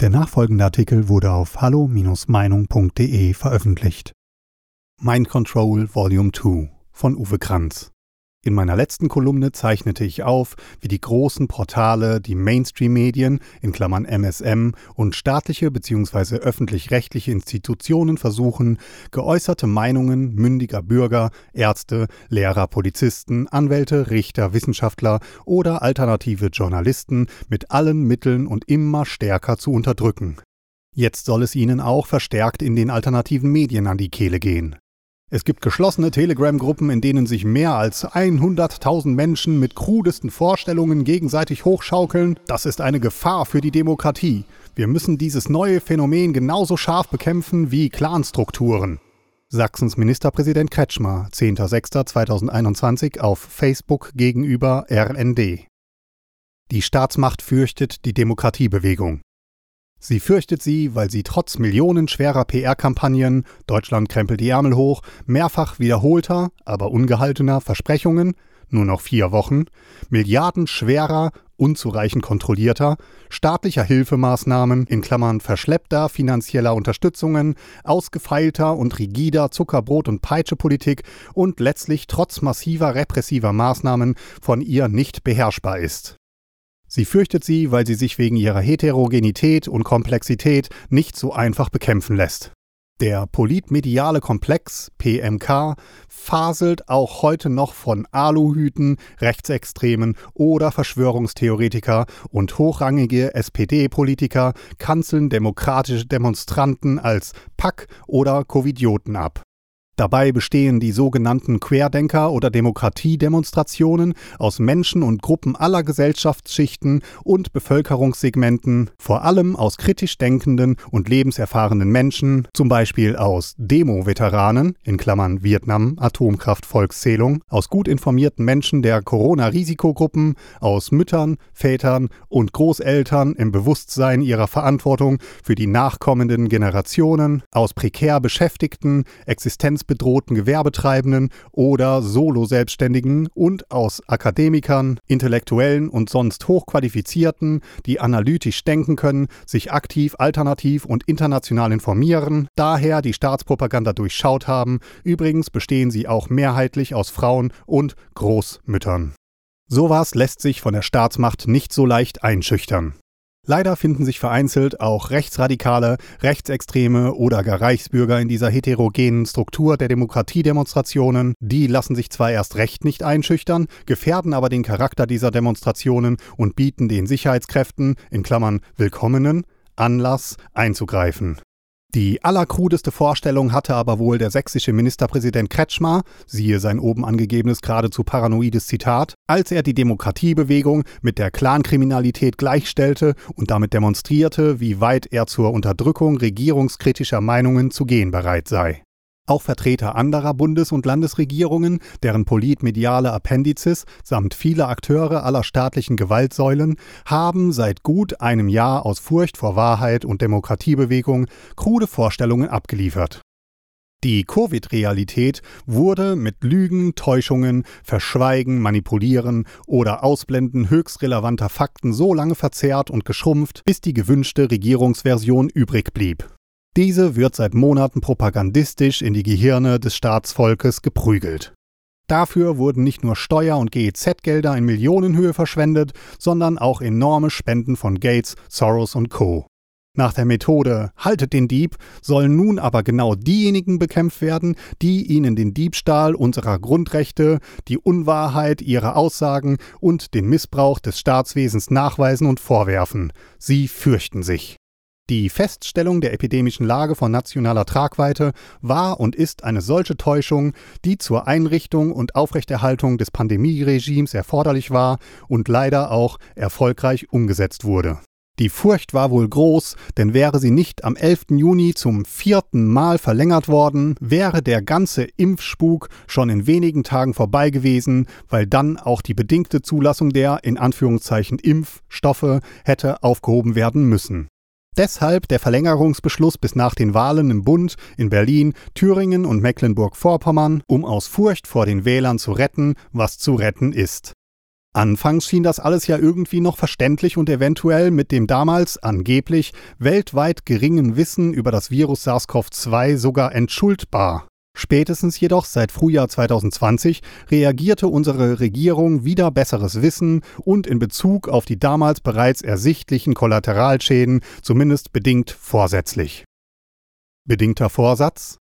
Der nachfolgende Artikel wurde auf hallo-meinung.de veröffentlicht. Mind Control Volume 2 von Uwe Kranz in meiner letzten Kolumne zeichnete ich auf, wie die großen Portale, die Mainstream-Medien in Klammern MSM und staatliche bzw. öffentlich-rechtliche Institutionen versuchen, geäußerte Meinungen mündiger Bürger, Ärzte, Lehrer, Polizisten, Anwälte, Richter, Wissenschaftler oder alternative Journalisten mit allen Mitteln und immer stärker zu unterdrücken. Jetzt soll es ihnen auch verstärkt in den alternativen Medien an die Kehle gehen. Es gibt geschlossene Telegram-Gruppen, in denen sich mehr als 100.000 Menschen mit krudesten Vorstellungen gegenseitig hochschaukeln. Das ist eine Gefahr für die Demokratie. Wir müssen dieses neue Phänomen genauso scharf bekämpfen wie Clanstrukturen. Sachsens Ministerpräsident Kretschmer, 10.06.2021 auf Facebook gegenüber RND. Die Staatsmacht fürchtet die Demokratiebewegung. Sie fürchtet sie, weil sie trotz millionenschwerer PR-Kampagnen, Deutschland krempelt die Ärmel hoch, mehrfach wiederholter, aber ungehaltener Versprechungen, nur noch vier Wochen, milliardenschwerer, unzureichend kontrollierter, staatlicher Hilfemaßnahmen in Klammern verschleppter finanzieller Unterstützungen, ausgefeilter und rigider Zuckerbrot- und Peitschepolitik und letztlich trotz massiver repressiver Maßnahmen von ihr nicht beherrschbar ist. Sie fürchtet sie, weil sie sich wegen ihrer Heterogenität und Komplexität nicht so einfach bekämpfen lässt. Der politmediale Komplex PMK faselt auch heute noch von Aluhüten, Rechtsextremen oder Verschwörungstheoretiker und hochrangige SPD-Politiker kanzeln demokratische Demonstranten als Pack oder Covidioten ab. Dabei bestehen die sogenannten Querdenker- oder Demokratiedemonstrationen aus Menschen und Gruppen aller Gesellschaftsschichten und Bevölkerungssegmenten, vor allem aus kritisch denkenden und lebenserfahrenen Menschen, zum Beispiel aus Demo-Veteranen in Klammern Vietnam Atomkraft-Volkszählung, aus gut informierten Menschen der Corona-Risikogruppen, aus Müttern, Vätern und Großeltern im Bewusstsein ihrer Verantwortung für die nachkommenden Generationen, aus prekär Beschäftigten, Existenz existenzbedrohten Gewerbetreibenden oder Solo-Selbstständigen und aus Akademikern, Intellektuellen und sonst Hochqualifizierten, die analytisch denken können, sich aktiv, alternativ und international informieren, daher die Staatspropaganda durchschaut haben. Übrigens bestehen sie auch mehrheitlich aus Frauen und Großmüttern. Sowas lässt sich von der Staatsmacht nicht so leicht einschüchtern. Leider finden sich vereinzelt auch Rechtsradikale, Rechtsextreme oder gar Reichsbürger in dieser heterogenen Struktur der Demokratiedemonstrationen. Die lassen sich zwar erst recht nicht einschüchtern, gefährden aber den Charakter dieser Demonstrationen und bieten den Sicherheitskräften, in Klammern Willkommenen, Anlass einzugreifen. Die allerkrudeste Vorstellung hatte aber wohl der sächsische Ministerpräsident Kretschmer, siehe sein oben angegebenes geradezu paranoides Zitat, als er die Demokratiebewegung mit der Clankriminalität gleichstellte und damit demonstrierte, wie weit er zur Unterdrückung regierungskritischer Meinungen zu gehen bereit sei. Auch Vertreter anderer Bundes- und Landesregierungen, deren politmediale Appendizes samt viele Akteure aller staatlichen Gewaltsäulen haben seit gut einem Jahr aus Furcht vor Wahrheit und Demokratiebewegung krude Vorstellungen abgeliefert. Die Covid-Realität wurde mit Lügen, Täuschungen, Verschweigen, Manipulieren oder Ausblenden höchst relevanter Fakten so lange verzerrt und geschrumpft, bis die gewünschte Regierungsversion übrig blieb. Diese wird seit Monaten propagandistisch in die Gehirne des Staatsvolkes geprügelt. Dafür wurden nicht nur Steuer- und GEZ-Gelder in Millionenhöhe verschwendet, sondern auch enorme Spenden von Gates, Soros und Co. Nach der Methode Haltet den Dieb sollen nun aber genau diejenigen bekämpft werden, die ihnen den Diebstahl unserer Grundrechte, die Unwahrheit ihrer Aussagen und den Missbrauch des Staatswesens nachweisen und vorwerfen. Sie fürchten sich. Die Feststellung der epidemischen Lage von nationaler Tragweite war und ist eine solche Täuschung, die zur Einrichtung und Aufrechterhaltung des Pandemieregimes erforderlich war und leider auch erfolgreich umgesetzt wurde. Die Furcht war wohl groß, denn wäre sie nicht am 11. Juni zum vierten Mal verlängert worden, wäre der ganze Impfspuk schon in wenigen Tagen vorbei gewesen, weil dann auch die bedingte Zulassung der in Anführungszeichen Impfstoffe hätte aufgehoben werden müssen. Deshalb der Verlängerungsbeschluss bis nach den Wahlen im Bund, in Berlin, Thüringen und Mecklenburg-Vorpommern, um aus Furcht vor den Wählern zu retten, was zu retten ist. Anfangs schien das alles ja irgendwie noch verständlich und eventuell mit dem damals angeblich weltweit geringen Wissen über das Virus SARS-CoV-2 sogar entschuldbar. Spätestens jedoch seit Frühjahr 2020 reagierte unsere Regierung wieder besseres Wissen und in Bezug auf die damals bereits ersichtlichen Kollateralschäden zumindest bedingt vorsätzlich. Bedingter Vorsatz?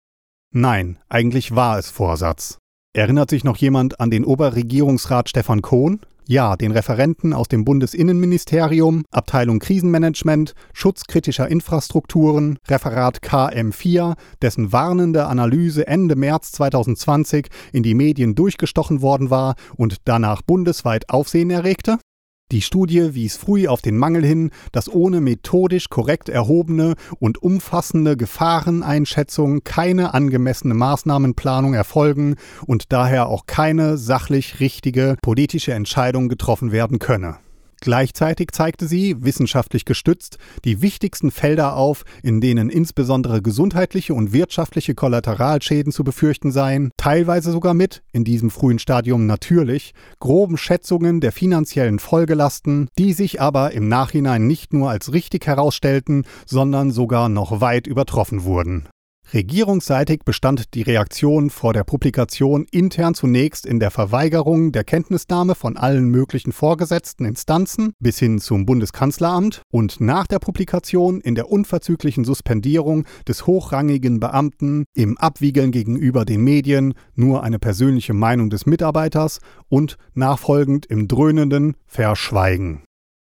Nein, eigentlich war es Vorsatz. Erinnert sich noch jemand an den Oberregierungsrat Stefan Kohn? Ja, den Referenten aus dem Bundesinnenministerium, Abteilung Krisenmanagement, Schutz kritischer Infrastrukturen, Referat KM4, dessen warnende Analyse Ende März 2020 in die Medien durchgestochen worden war und danach bundesweit Aufsehen erregte? Die Studie wies früh auf den Mangel hin, dass ohne methodisch korrekt erhobene und umfassende Gefahreneinschätzung keine angemessene Maßnahmenplanung erfolgen und daher auch keine sachlich richtige politische Entscheidung getroffen werden könne. Gleichzeitig zeigte sie, wissenschaftlich gestützt, die wichtigsten Felder auf, in denen insbesondere gesundheitliche und wirtschaftliche Kollateralschäden zu befürchten seien, teilweise sogar mit, in diesem frühen Stadium natürlich, groben Schätzungen der finanziellen Folgelasten, die sich aber im Nachhinein nicht nur als richtig herausstellten, sondern sogar noch weit übertroffen wurden. Regierungsseitig bestand die Reaktion vor der Publikation intern zunächst in der Verweigerung der Kenntnisnahme von allen möglichen vorgesetzten Instanzen bis hin zum Bundeskanzleramt und nach der Publikation in der unverzüglichen Suspendierung des hochrangigen Beamten im Abwiegeln gegenüber den Medien nur eine persönliche Meinung des Mitarbeiters und nachfolgend im dröhnenden Verschweigen.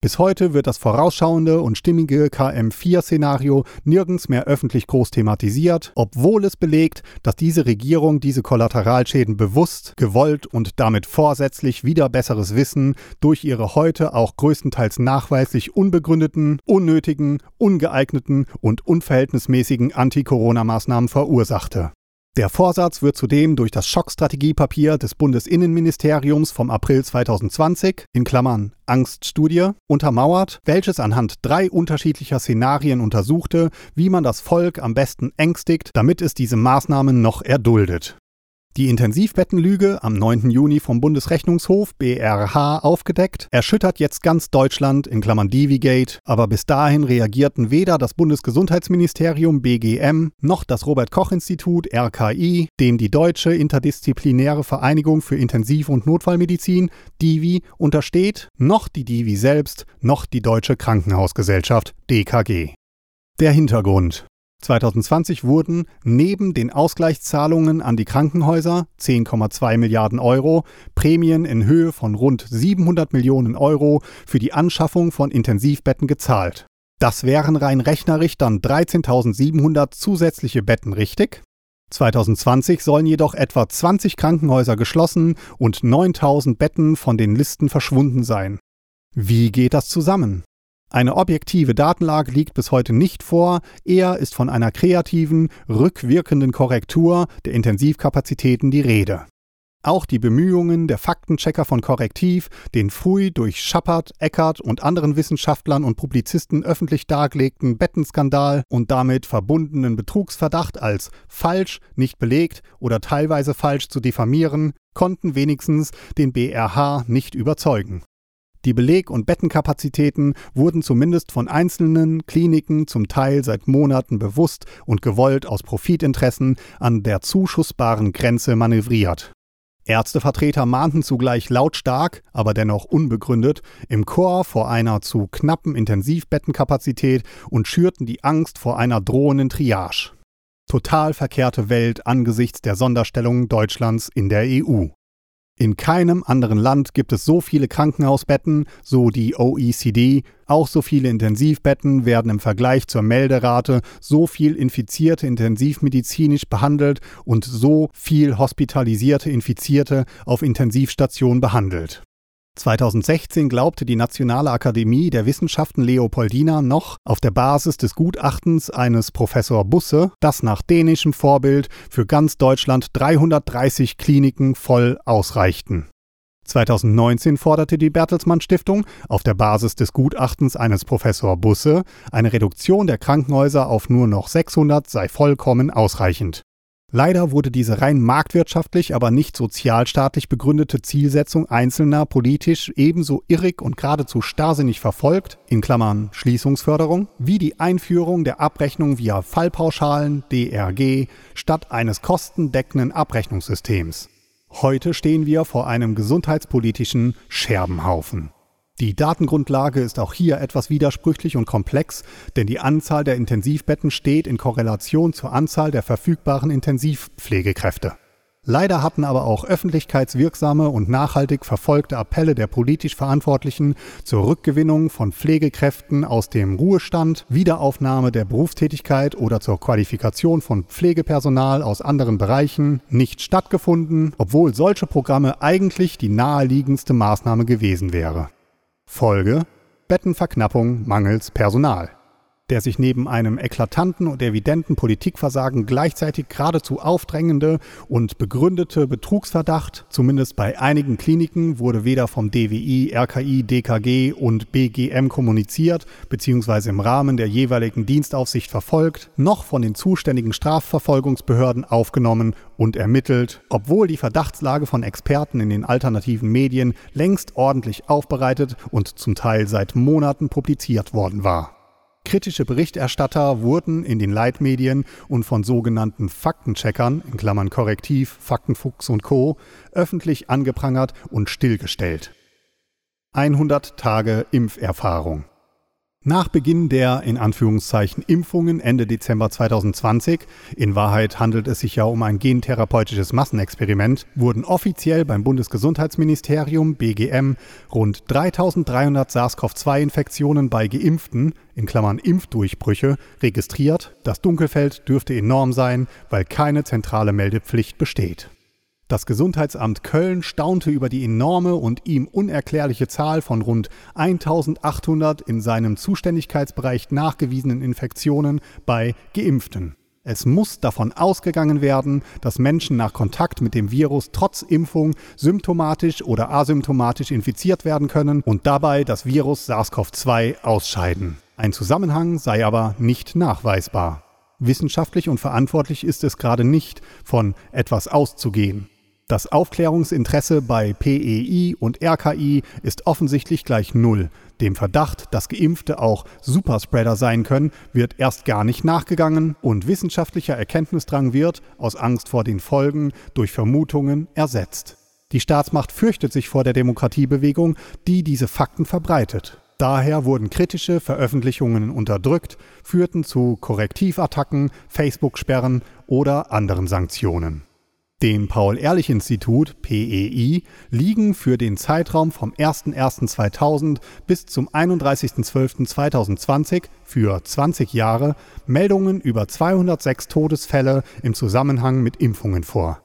Bis heute wird das vorausschauende und stimmige KM4-Szenario nirgends mehr öffentlich groß thematisiert, obwohl es belegt, dass diese Regierung diese Kollateralschäden bewusst, gewollt und damit vorsätzlich wieder besseres Wissen durch ihre heute auch größtenteils nachweislich unbegründeten, unnötigen, ungeeigneten und unverhältnismäßigen Anti-Corona-Maßnahmen verursachte. Der Vorsatz wird zudem durch das Schockstrategiepapier des Bundesinnenministeriums vom April 2020 in Klammern Angststudie untermauert, welches anhand drei unterschiedlicher Szenarien untersuchte, wie man das Volk am besten ängstigt, damit es diese Maßnahmen noch erduldet. Die Intensivbettenlüge, am 9. Juni vom Bundesrechnungshof BRH aufgedeckt, erschüttert jetzt ganz Deutschland in Klammern Divigate, aber bis dahin reagierten weder das Bundesgesundheitsministerium BGM noch das Robert Koch Institut RKI, dem die Deutsche Interdisziplinäre Vereinigung für Intensiv- und Notfallmedizin DIVI untersteht, noch die DIVI selbst, noch die Deutsche Krankenhausgesellschaft DKG. Der Hintergrund 2020 wurden neben den Ausgleichszahlungen an die Krankenhäuser 10,2 Milliarden Euro Prämien in Höhe von rund 700 Millionen Euro für die Anschaffung von Intensivbetten gezahlt. Das wären rein rechnerisch dann 13.700 zusätzliche Betten richtig? 2020 sollen jedoch etwa 20 Krankenhäuser geschlossen und 9000 Betten von den Listen verschwunden sein. Wie geht das zusammen? Eine objektive Datenlage liegt bis heute nicht vor, eher ist von einer kreativen, rückwirkenden Korrektur der Intensivkapazitäten die Rede. Auch die Bemühungen der Faktenchecker von Korrektiv, den früh durch Schappert, Eckert und anderen Wissenschaftlern und Publizisten öffentlich dargelegten Bettenskandal und damit verbundenen Betrugsverdacht als falsch, nicht belegt oder teilweise falsch zu diffamieren, konnten wenigstens den BRH nicht überzeugen. Die Beleg- und Bettenkapazitäten wurden zumindest von einzelnen Kliniken zum Teil seit Monaten bewusst und gewollt aus Profitinteressen an der zuschussbaren Grenze manövriert. Ärztevertreter mahnten zugleich lautstark, aber dennoch unbegründet, im Chor vor einer zu knappen Intensivbettenkapazität und schürten die Angst vor einer drohenden Triage. Total verkehrte Welt angesichts der Sonderstellung Deutschlands in der EU. In keinem anderen Land gibt es so viele Krankenhausbetten, so die OECD, auch so viele Intensivbetten werden im Vergleich zur Melderate so viel Infizierte intensivmedizinisch behandelt und so viel hospitalisierte Infizierte auf Intensivstationen behandelt. 2016 glaubte die Nationale Akademie der Wissenschaften Leopoldina noch auf der Basis des Gutachtens eines Professor Busse, dass nach dänischem Vorbild für ganz Deutschland 330 Kliniken voll ausreichten. 2019 forderte die Bertelsmann Stiftung auf der Basis des Gutachtens eines Professor Busse eine Reduktion der Krankenhäuser auf nur noch 600 sei vollkommen ausreichend. Leider wurde diese rein marktwirtschaftlich, aber nicht sozialstaatlich begründete Zielsetzung Einzelner politisch ebenso irrig und geradezu starrsinnig verfolgt, in Klammern Schließungsförderung, wie die Einführung der Abrechnung via Fallpauschalen, DRG, statt eines kostendeckenden Abrechnungssystems. Heute stehen wir vor einem gesundheitspolitischen Scherbenhaufen. Die Datengrundlage ist auch hier etwas widersprüchlich und komplex, denn die Anzahl der Intensivbetten steht in Korrelation zur Anzahl der verfügbaren Intensivpflegekräfte. Leider hatten aber auch öffentlichkeitswirksame und nachhaltig verfolgte Appelle der politisch Verantwortlichen zur Rückgewinnung von Pflegekräften aus dem Ruhestand, Wiederaufnahme der Berufstätigkeit oder zur Qualifikation von Pflegepersonal aus anderen Bereichen nicht stattgefunden, obwohl solche Programme eigentlich die naheliegendste Maßnahme gewesen wäre. Folge Bettenverknappung mangels Personal der sich neben einem eklatanten und evidenten Politikversagen gleichzeitig geradezu aufdrängende und begründete Betrugsverdacht, zumindest bei einigen Kliniken, wurde weder vom DWI, RKI, DKG und BGM kommuniziert bzw. im Rahmen der jeweiligen Dienstaufsicht verfolgt, noch von den zuständigen Strafverfolgungsbehörden aufgenommen und ermittelt, obwohl die Verdachtslage von Experten in den alternativen Medien längst ordentlich aufbereitet und zum Teil seit Monaten publiziert worden war. Kritische Berichterstatter wurden in den Leitmedien und von sogenannten Faktencheckern in Klammern Korrektiv, Faktenfuchs und Co. öffentlich angeprangert und stillgestellt. 100 Tage Impferfahrung nach Beginn der in Anführungszeichen Impfungen Ende Dezember 2020, in Wahrheit handelt es sich ja um ein gentherapeutisches Massenexperiment, wurden offiziell beim Bundesgesundheitsministerium BGM rund 3300 SARS-CoV-2-Infektionen bei Geimpften, in Klammern Impfdurchbrüche, registriert. Das Dunkelfeld dürfte enorm sein, weil keine zentrale Meldepflicht besteht. Das Gesundheitsamt Köln staunte über die enorme und ihm unerklärliche Zahl von rund 1800 in seinem Zuständigkeitsbereich nachgewiesenen Infektionen bei Geimpften. Es muss davon ausgegangen werden, dass Menschen nach Kontakt mit dem Virus trotz Impfung symptomatisch oder asymptomatisch infiziert werden können und dabei das Virus SARS-CoV-2 ausscheiden. Ein Zusammenhang sei aber nicht nachweisbar. Wissenschaftlich und verantwortlich ist es gerade nicht, von etwas auszugehen. Das Aufklärungsinteresse bei PEI und RKI ist offensichtlich gleich Null. Dem Verdacht, dass Geimpfte auch Superspreader sein können, wird erst gar nicht nachgegangen und wissenschaftlicher Erkenntnisdrang wird, aus Angst vor den Folgen, durch Vermutungen ersetzt. Die Staatsmacht fürchtet sich vor der Demokratiebewegung, die diese Fakten verbreitet. Daher wurden kritische Veröffentlichungen unterdrückt, führten zu Korrektivattacken, Facebook-Sperren oder anderen Sanktionen. Dem Paul-Ehrlich-Institut PEI liegen für den Zeitraum vom 01.01.2000 bis zum 31.12.2020 für 20 Jahre Meldungen über 206 Todesfälle im Zusammenhang mit Impfungen vor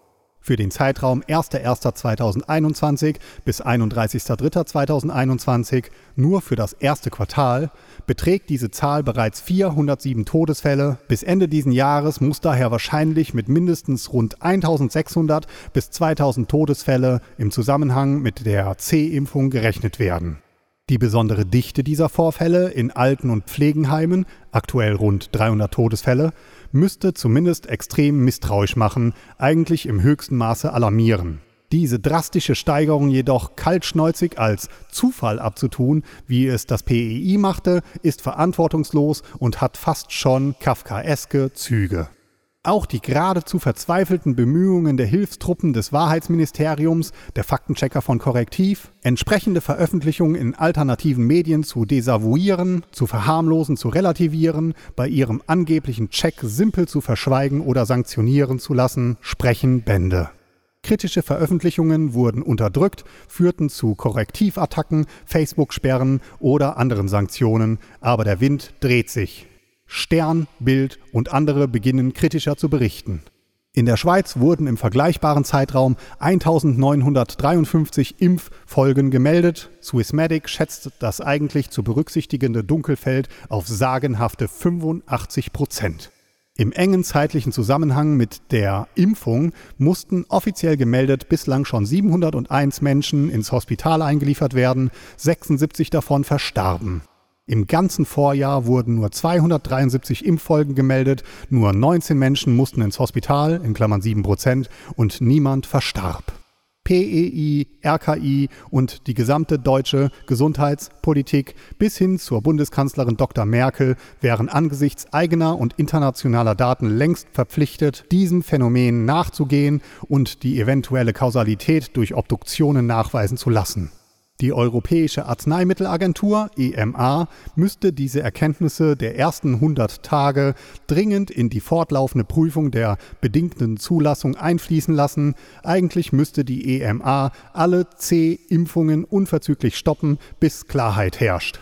für den Zeitraum 1.1.2021 bis 31.03.2021 nur für das erste Quartal beträgt diese Zahl bereits 407 Todesfälle. Bis Ende diesen Jahres muss daher wahrscheinlich mit mindestens rund 1600 bis 2000 Todesfälle im Zusammenhang mit der C-Impfung gerechnet werden. Die besondere Dichte dieser Vorfälle in Alten- und Pflegenheimen, aktuell rund 300 Todesfälle, müsste zumindest extrem misstrauisch machen, eigentlich im höchsten Maße alarmieren. Diese drastische Steigerung jedoch kaltschnäuzig als Zufall abzutun, wie es das PEI machte, ist verantwortungslos und hat fast schon kafkaeske Züge. Auch die geradezu verzweifelten Bemühungen der Hilfstruppen des Wahrheitsministeriums, der Faktenchecker von Korrektiv, entsprechende Veröffentlichungen in alternativen Medien zu desavouieren, zu verharmlosen, zu relativieren, bei ihrem angeblichen Check simpel zu verschweigen oder sanktionieren zu lassen, sprechen Bände. Kritische Veröffentlichungen wurden unterdrückt, führten zu Korrektivattacken, Facebook-Sperren oder anderen Sanktionen, aber der Wind dreht sich. Stern, Bild und andere beginnen kritischer zu berichten. In der Schweiz wurden im vergleichbaren Zeitraum 1953 Impffolgen gemeldet. Swissmedic schätzt das eigentlich zu berücksichtigende Dunkelfeld auf sagenhafte 85 Prozent. Im engen zeitlichen Zusammenhang mit der Impfung mussten offiziell gemeldet bislang schon 701 Menschen ins Hospital eingeliefert werden, 76 davon verstarben. Im ganzen Vorjahr wurden nur 273 Impffolgen gemeldet, nur 19 Menschen mussten ins Hospital, in Klammern 7 Prozent, und niemand verstarb. PEI, RKI und die gesamte deutsche Gesundheitspolitik bis hin zur Bundeskanzlerin Dr. Merkel wären angesichts eigener und internationaler Daten längst verpflichtet, diesem Phänomen nachzugehen und die eventuelle Kausalität durch Obduktionen nachweisen zu lassen. Die Europäische Arzneimittelagentur EMA müsste diese Erkenntnisse der ersten 100 Tage dringend in die fortlaufende Prüfung der bedingten Zulassung einfließen lassen. Eigentlich müsste die EMA alle C-Impfungen unverzüglich stoppen, bis Klarheit herrscht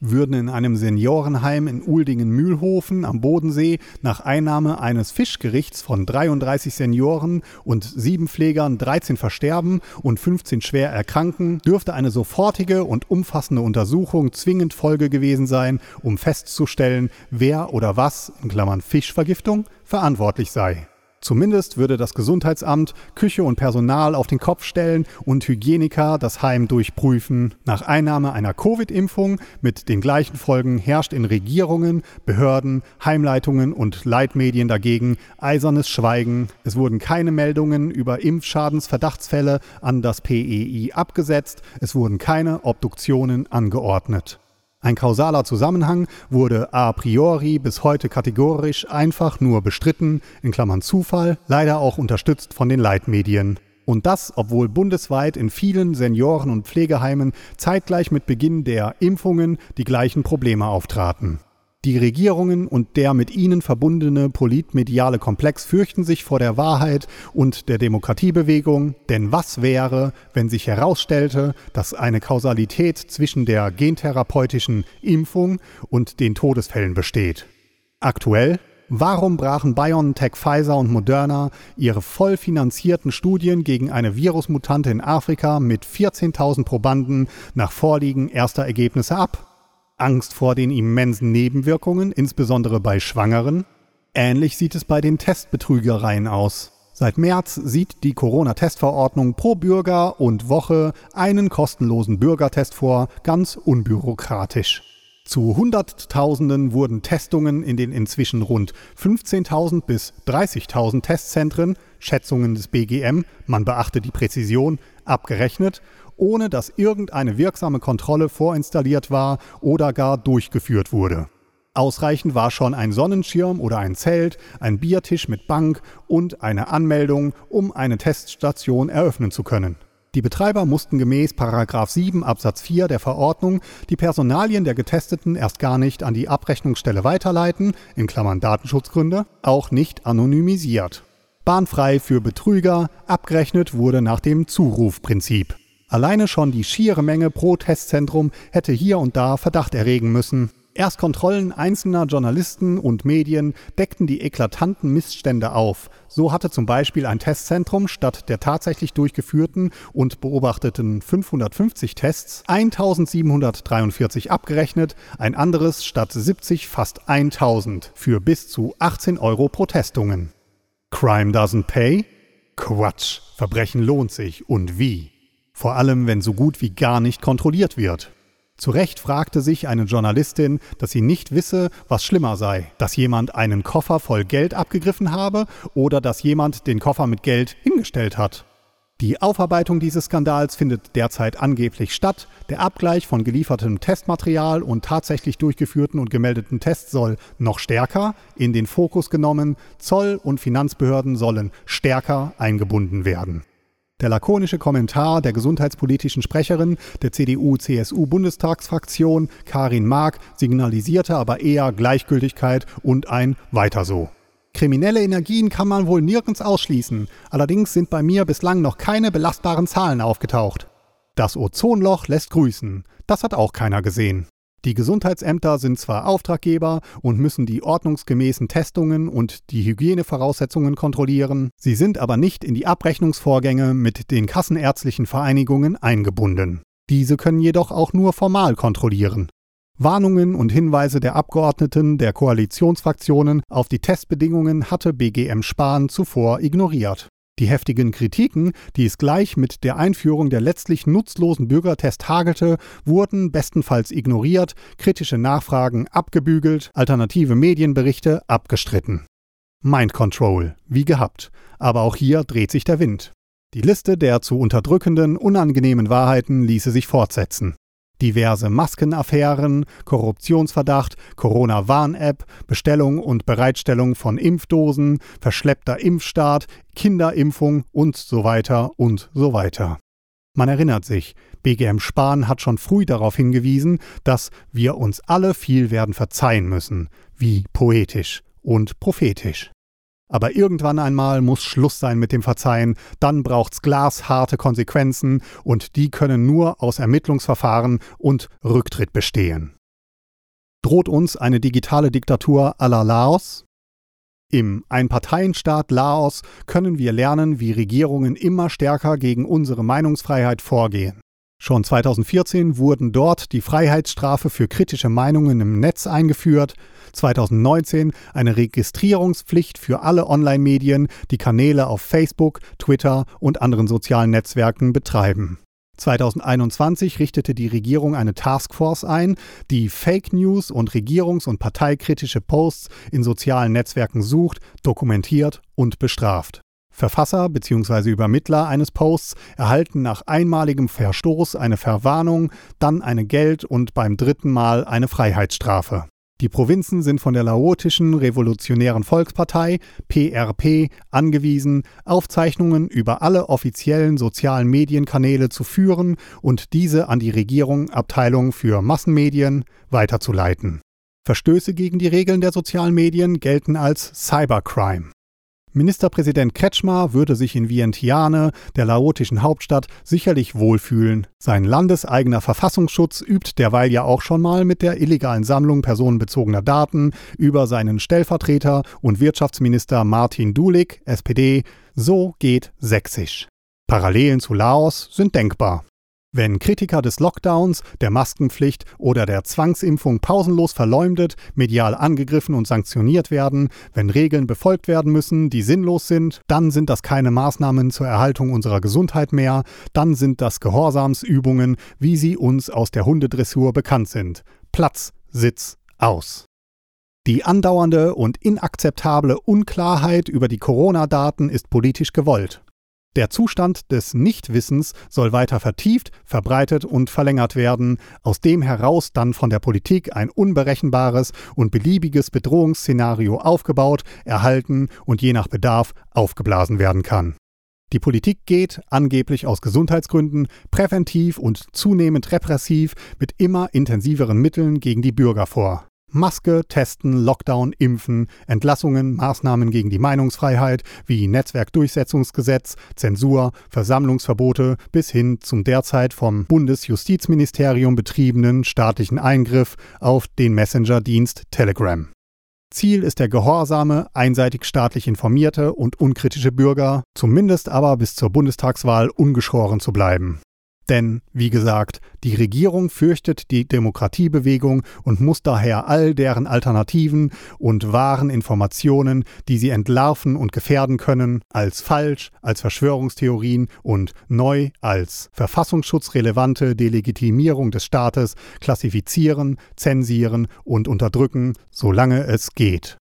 würden in einem Seniorenheim in Uldingen-Mühlhofen am Bodensee nach Einnahme eines Fischgerichts von 33 Senioren und sieben Pflegern 13 versterben und 15 schwer erkranken, dürfte eine sofortige und umfassende Untersuchung zwingend Folge gewesen sein, um festzustellen, wer oder was, in Klammern Fischvergiftung, verantwortlich sei. Zumindest würde das Gesundheitsamt Küche und Personal auf den Kopf stellen und Hygieniker das Heim durchprüfen. Nach Einnahme einer Covid-Impfung mit den gleichen Folgen herrscht in Regierungen, Behörden, Heimleitungen und Leitmedien dagegen eisernes Schweigen. Es wurden keine Meldungen über Impfschadensverdachtsfälle an das PEI abgesetzt, es wurden keine Obduktionen angeordnet. Ein kausaler Zusammenhang wurde a priori bis heute kategorisch einfach nur bestritten, in Klammern Zufall, leider auch unterstützt von den Leitmedien. Und das, obwohl bundesweit in vielen Senioren- und Pflegeheimen zeitgleich mit Beginn der Impfungen die gleichen Probleme auftraten. Die Regierungen und der mit ihnen verbundene politmediale Komplex fürchten sich vor der Wahrheit und der Demokratiebewegung, denn was wäre, wenn sich herausstellte, dass eine Kausalität zwischen der gentherapeutischen Impfung und den Todesfällen besteht? Aktuell Warum brachen BioNTech, Pfizer und Moderna ihre voll finanzierten Studien gegen eine Virusmutante in Afrika mit 14.000 Probanden nach Vorliegen erster Ergebnisse ab? Angst vor den immensen Nebenwirkungen, insbesondere bei Schwangeren. Ähnlich sieht es bei den Testbetrügereien aus. Seit März sieht die Corona-Testverordnung pro Bürger und Woche einen kostenlosen Bürgertest vor, ganz unbürokratisch. Zu Hunderttausenden wurden Testungen in den inzwischen rund 15.000 bis 30.000 Testzentren, Schätzungen des BGM, man beachte die Präzision, abgerechnet ohne dass irgendeine wirksame Kontrolle vorinstalliert war oder gar durchgeführt wurde. Ausreichend war schon ein Sonnenschirm oder ein Zelt, ein Biertisch mit Bank und eine Anmeldung, um eine Teststation eröffnen zu können. Die Betreiber mussten gemäß 7 Absatz 4 der Verordnung die Personalien der Getesteten erst gar nicht an die Abrechnungsstelle weiterleiten, in Klammern Datenschutzgründe, auch nicht anonymisiert. Bahnfrei für Betrüger, abgerechnet wurde nach dem Zurufprinzip. Alleine schon die schiere Menge pro Testzentrum hätte hier und da Verdacht erregen müssen. Erst Kontrollen einzelner Journalisten und Medien deckten die eklatanten Missstände auf. So hatte zum Beispiel ein Testzentrum statt der tatsächlich durchgeführten und beobachteten 550 Tests 1743 abgerechnet, ein anderes statt 70 fast 1000 für bis zu 18 Euro Protestungen. Crime doesn't pay? Quatsch, Verbrechen lohnt sich und wie? Vor allem, wenn so gut wie gar nicht kontrolliert wird. Zu Recht fragte sich eine Journalistin, dass sie nicht wisse, was schlimmer sei, dass jemand einen Koffer voll Geld abgegriffen habe oder dass jemand den Koffer mit Geld hingestellt hat. Die Aufarbeitung dieses Skandals findet derzeit angeblich statt. Der Abgleich von geliefertem Testmaterial und tatsächlich durchgeführten und gemeldeten Tests soll noch stärker in den Fokus genommen. Zoll- und Finanzbehörden sollen stärker eingebunden werden. Der lakonische Kommentar der gesundheitspolitischen Sprecherin der CDU-CSU-Bundestagsfraktion Karin Mark signalisierte aber eher Gleichgültigkeit und ein Weiter so. Kriminelle Energien kann man wohl nirgends ausschließen, allerdings sind bei mir bislang noch keine belastbaren Zahlen aufgetaucht. Das Ozonloch lässt grüßen, das hat auch keiner gesehen. Die Gesundheitsämter sind zwar Auftraggeber und müssen die ordnungsgemäßen Testungen und die Hygienevoraussetzungen kontrollieren, sie sind aber nicht in die Abrechnungsvorgänge mit den kassenärztlichen Vereinigungen eingebunden. Diese können jedoch auch nur formal kontrollieren. Warnungen und Hinweise der Abgeordneten der Koalitionsfraktionen auf die Testbedingungen hatte BGM Spahn zuvor ignoriert. Die heftigen Kritiken, die es gleich mit der Einführung der letztlich nutzlosen Bürgertest hagelte, wurden bestenfalls ignoriert, kritische Nachfragen abgebügelt, alternative Medienberichte abgestritten. Mind Control, wie gehabt. Aber auch hier dreht sich der Wind. Die Liste der zu unterdrückenden, unangenehmen Wahrheiten ließe sich fortsetzen. Diverse Maskenaffären, Korruptionsverdacht, Corona-Warn-App, Bestellung und Bereitstellung von Impfdosen, verschleppter Impfstart, Kinderimpfung und so weiter und so weiter. Man erinnert sich, BGM Spahn hat schon früh darauf hingewiesen, dass wir uns alle viel werden verzeihen müssen, wie poetisch und prophetisch. Aber irgendwann einmal muss Schluss sein mit dem Verzeihen, dann braucht's glasharte Konsequenzen und die können nur aus Ermittlungsverfahren und Rücktritt bestehen. Droht uns eine digitale Diktatur à la Laos? Im Einparteienstaat Laos können wir lernen, wie Regierungen immer stärker gegen unsere Meinungsfreiheit vorgehen. Schon 2014 wurden dort die Freiheitsstrafe für kritische Meinungen im Netz eingeführt, 2019 eine Registrierungspflicht für alle Online-Medien, die Kanäle auf Facebook, Twitter und anderen sozialen Netzwerken betreiben. 2021 richtete die Regierung eine Taskforce ein, die Fake News und regierungs- und parteikritische Posts in sozialen Netzwerken sucht, dokumentiert und bestraft. Verfasser bzw. Übermittler eines Posts erhalten nach einmaligem Verstoß eine Verwarnung, dann eine Geld- und beim dritten Mal eine Freiheitsstrafe. Die Provinzen sind von der laotischen Revolutionären Volkspartei PRP angewiesen, Aufzeichnungen über alle offiziellen sozialen Medienkanäle zu führen und diese an die Regierung Abteilung für Massenmedien weiterzuleiten. Verstöße gegen die Regeln der sozialen Medien gelten als Cybercrime. Ministerpräsident Kretschmer würde sich in Vientiane, der laotischen Hauptstadt, sicherlich wohlfühlen. Sein landeseigener Verfassungsschutz übt derweil ja auch schon mal mit der illegalen Sammlung personenbezogener Daten über seinen Stellvertreter und Wirtschaftsminister Martin Dulik, SPD. So geht Sächsisch. Parallelen zu Laos sind denkbar. Wenn Kritiker des Lockdowns, der Maskenpflicht oder der Zwangsimpfung pausenlos verleumdet, medial angegriffen und sanktioniert werden, wenn Regeln befolgt werden müssen, die sinnlos sind, dann sind das keine Maßnahmen zur Erhaltung unserer Gesundheit mehr, dann sind das Gehorsamsübungen, wie sie uns aus der Hundedressur bekannt sind. Platz, Sitz, aus. Die andauernde und inakzeptable Unklarheit über die Corona-Daten ist politisch gewollt. Der Zustand des Nichtwissens soll weiter vertieft, verbreitet und verlängert werden, aus dem heraus dann von der Politik ein unberechenbares und beliebiges Bedrohungsszenario aufgebaut, erhalten und je nach Bedarf aufgeblasen werden kann. Die Politik geht, angeblich aus Gesundheitsgründen, präventiv und zunehmend repressiv mit immer intensiveren Mitteln gegen die Bürger vor. Maske, Testen, Lockdown, Impfen, Entlassungen, Maßnahmen gegen die Meinungsfreiheit wie Netzwerkdurchsetzungsgesetz, Zensur, Versammlungsverbote bis hin zum derzeit vom Bundesjustizministerium betriebenen staatlichen Eingriff auf den Messenger-Dienst Telegram. Ziel ist der gehorsame, einseitig staatlich informierte und unkritische Bürger, zumindest aber bis zur Bundestagswahl ungeschoren zu bleiben. Denn, wie gesagt, die Regierung fürchtet die Demokratiebewegung und muss daher all deren Alternativen und wahren Informationen, die sie entlarven und gefährden können, als falsch, als Verschwörungstheorien und neu als verfassungsschutzrelevante Delegitimierung des Staates klassifizieren, zensieren und unterdrücken, solange es geht.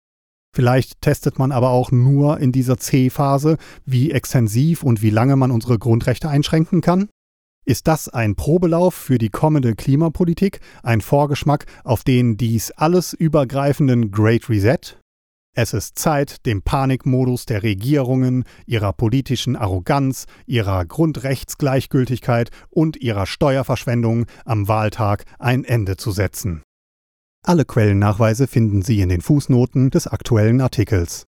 Vielleicht testet man aber auch nur in dieser C-Phase, wie extensiv und wie lange man unsere Grundrechte einschränken kann? Ist das ein Probelauf für die kommende Klimapolitik, ein Vorgeschmack auf den dies alles übergreifenden Great Reset? Es ist Zeit, dem Panikmodus der Regierungen, ihrer politischen Arroganz, ihrer Grundrechtsgleichgültigkeit und ihrer Steuerverschwendung am Wahltag ein Ende zu setzen. Alle Quellennachweise finden Sie in den Fußnoten des aktuellen Artikels.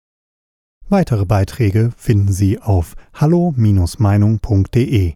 Weitere Beiträge finden Sie auf hallo-meinung.de.